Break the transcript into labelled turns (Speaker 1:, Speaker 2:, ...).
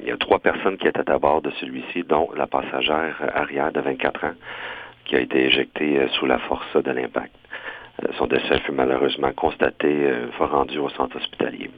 Speaker 1: il y a trois personnes qui étaient à bord de celui-ci, dont la passagère euh, arrière de 24 ans, qui a été éjectée euh, sous la force de l'impact. Euh, son décès fut malheureusement constaté une fois rendu au centre hospitalier.